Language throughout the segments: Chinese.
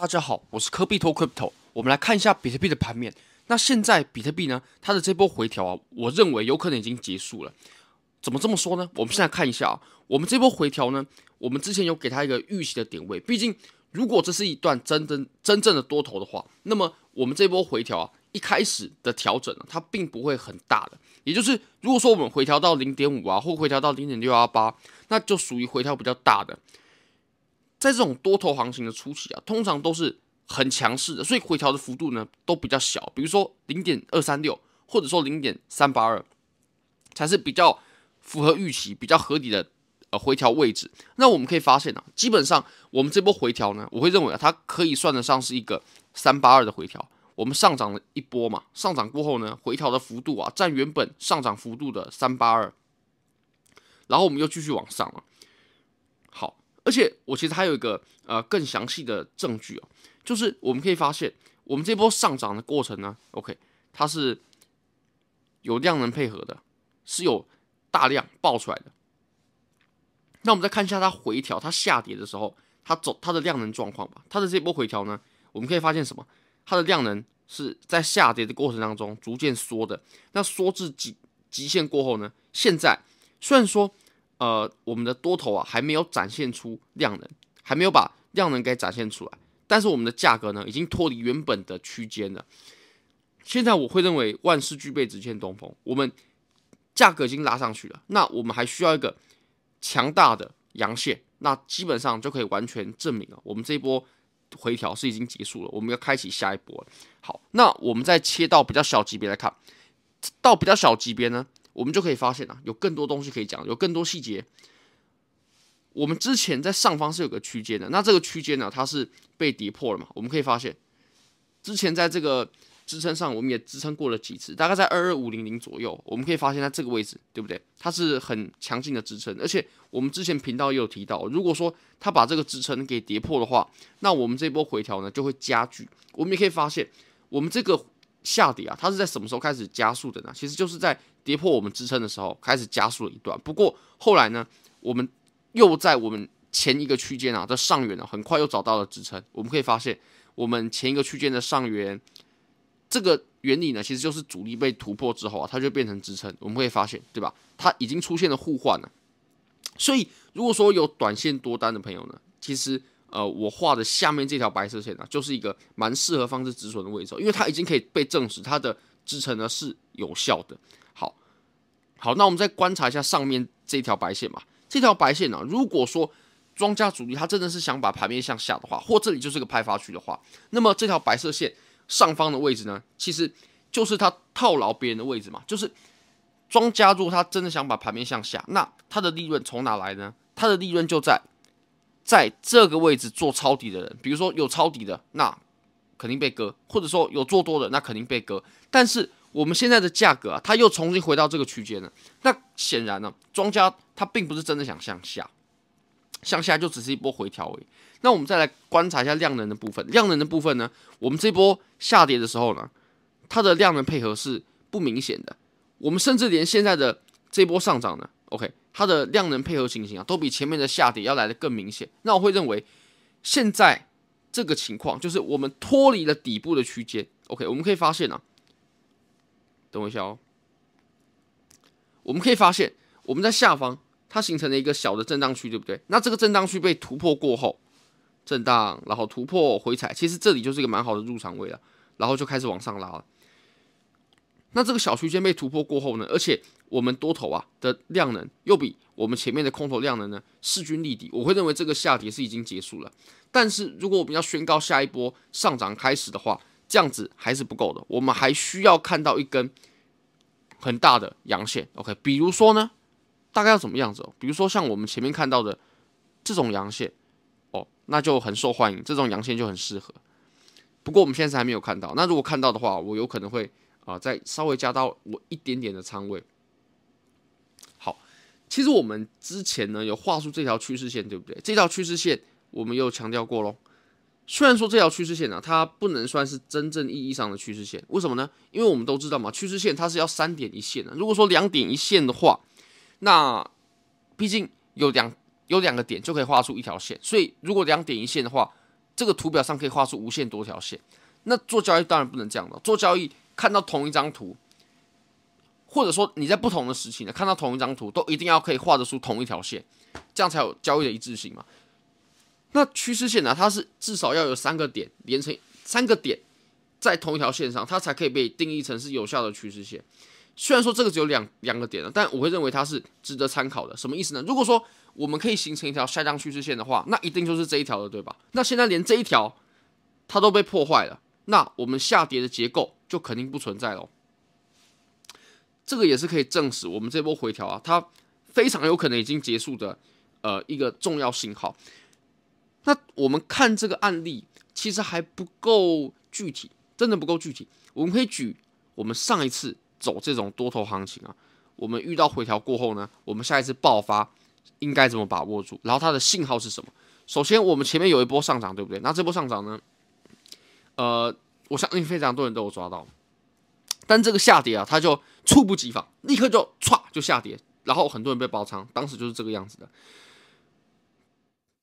大家好，我是科比托 Crypto。我们来看一下比特币的盘面。那现在比特币呢，它的这波回调啊，我认为有可能已经结束了。怎么这么说呢？我们现在看一下啊，我们这波回调呢，我们之前有给它一个预期的点位。毕竟，如果这是一段真真真正的多头的话，那么我们这波回调啊，一开始的调整呢，它并不会很大的。也就是，如果说我们回调到零点五啊，或回调到零点六幺八，那就属于回调比较大的。在这种多头行情的初期啊，通常都是很强势的，所以回调的幅度呢都比较小，比如说零点二三六，或者说零点三八二，才是比较符合预期、比较合理的呃回调位置。那我们可以发现啊，基本上我们这波回调呢，我会认为啊，它可以算得上是一个三八二的回调。我们上涨了一波嘛，上涨过后呢，回调的幅度啊，占原本上涨幅度的三八二，然后我们又继续往上了。而且我其实还有一个呃更详细的证据哦，就是我们可以发现，我们这波上涨的过程呢，OK，它是有量能配合的，是有大量爆出来的。那我们再看一下它回调、它下跌的时候，它走它的量能状况吧。它的这波回调呢，我们可以发现什么？它的量能是在下跌的过程当中逐渐缩的。那缩至极极限过后呢，现在虽然说。呃，我们的多头啊还没有展现出量能，还没有把量能给展现出来，但是我们的价格呢已经脱离原本的区间了。现在我会认为万事俱备，只欠东风。我们价格已经拉上去了，那我们还需要一个强大的阳线，那基本上就可以完全证明了，我们这一波回调是已经结束了，我们要开启下一波了。好，那我们再切到比较小级别来看，到比较小级别呢？我们就可以发现啊，有更多东西可以讲，有更多细节。我们之前在上方是有个区间的，那这个区间呢，它是被跌破了嘛？我们可以发现，之前在这个支撑上，我们也支撑过了几次，大概在二二五零零左右。我们可以发现在这个位置，对不对？它是很强劲的支撑，而且我们之前频道也有提到，如果说它把这个支撑给跌破的话，那我们这波回调呢就会加剧。我们也可以发现，我们这个。下跌啊，它是在什么时候开始加速的呢？其实就是在跌破我们支撑的时候开始加速了一段。不过后来呢，我们又在我们前一个区间啊的上缘呢，很快又找到了支撑。我们可以发现，我们前一个区间的上缘，这个原理呢，其实就是阻力被突破之后啊，它就变成支撑。我们可以发现，对吧？它已经出现了互换了。所以，如果说有短线多单的朋友呢，其实。呃，我画的下面这条白色线呢，就是一个蛮适合放置止损的位置，因为它已经可以被证实它的支撑呢是有效的。好，好，那我们再观察一下上面这条白线吧。这条白线呢，如果说庄家主力他真的是想把盘面向下的话，或这里就是个派发区的话，那么这条白色线上方的位置呢，其实就是他套牢别人的位置嘛。就是庄家如果他真的想把盘面向下，那他的利润从哪来呢？他的利润就在。在这个位置做抄底的人，比如说有抄底的，那肯定被割；或者说有做多的，那肯定被割。但是我们现在的价格啊，它又重新回到这个区间了。那显然呢，庄家他并不是真的想向下，向下就只是一波回调而已。那我们再来观察一下量能的部分，量能的部分呢，我们这波下跌的时候呢，它的量能配合是不明显的。我们甚至连现在的这波上涨呢，OK。它的量能配合情形啊，都比前面的下跌要来的更明显。那我会认为，现在这个情况就是我们脱离了底部的区间。OK，我们可以发现啊，等我一下哦，我们可以发现我们在下方它形成了一个小的震荡区，对不对？那这个震荡区被突破过后，震荡然后突破回踩，其实这里就是一个蛮好的入场位了，然后就开始往上拉了。那这个小区间被突破过后呢，而且我们多头啊的量能又比我们前面的空头量能呢势均力敌，我会认为这个下跌是已经结束了。但是如果我们要宣告下一波上涨开始的话，这样子还是不够的，我们还需要看到一根很大的阳线。OK，比如说呢，大概要怎么样子哦？比如说像我们前面看到的这种阳线哦，那就很受欢迎，这种阳线就很适合。不过我们现在还没有看到，那如果看到的话，我有可能会。啊，再稍微加到我一点点的仓位。其实我们之前呢有画出这条趋势线，对不对？这条趋势线我们又强调过喽。虽然说这条趋势线呢、它不能算是真正意义上的趋势线，为什么呢？因为我们都知道嘛，趋势线它是要三点一线的。如果说两点一线的话，那毕竟有两有两个点就可以画出一条线，所以如果两点一线的话，这个图表上可以画出无限多条线。那做交易当然不能这样了，做交易看到同一张图，或者说你在不同的时期呢看到同一张图，都一定要可以画得出同一条线，这样才有交易的一致性嘛。那趋势线呢，它是至少要有三个点连成三个点在同一条线上，它才可以被定义成是有效的趋势线。虽然说这个只有两两个点了，但我会认为它是值得参考的。什么意思呢？如果说我们可以形成一条下降趋势线的话，那一定就是这一条的，对吧？那现在连这一条它都被破坏了，那我们下跌的结构就肯定不存在了。这个也是可以证实我们这波回调啊，它非常有可能已经结束的，呃，一个重要信号。那我们看这个案例，其实还不够具体，真的不够具体。我们可以举我们上一次。走这种多头行情啊，我们遇到回调过后呢，我们下一次爆发应该怎么把握住？然后它的信号是什么？首先，我们前面有一波上涨，对不对？那这波上涨呢，呃，我相信非常多人都有抓到，但这个下跌啊，它就猝不及防，立刻就唰就下跌，然后很多人被爆仓，当时就是这个样子的。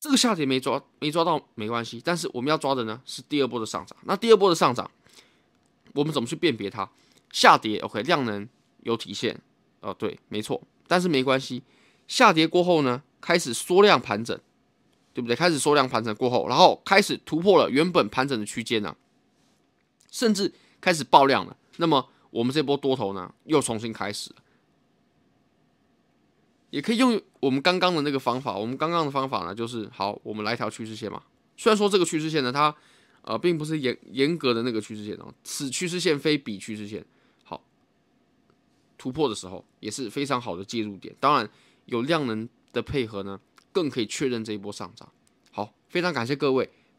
这个下跌没抓没抓到没关系，但是我们要抓的呢是第二波的上涨。那第二波的上涨，我们怎么去辨别它？下跌，OK，量能有体现，哦，对，没错，但是没关系。下跌过后呢，开始缩量盘整，对不对？开始缩量盘整过后，然后开始突破了原本盘整的区间呢，甚至开始爆量了。那么我们这波多头呢，又重新开始。也可以用我们刚刚的那个方法，我们刚刚的方法呢，就是好，我们来一条趋势线嘛。虽然说这个趋势线呢，它呃并不是严严格的那个趋势线哦，此趋势线非彼趋势线。好突破的时候也是非常好的介入点，当然有量能的配合呢，更可以确认这一波上涨。好，非常感谢各位，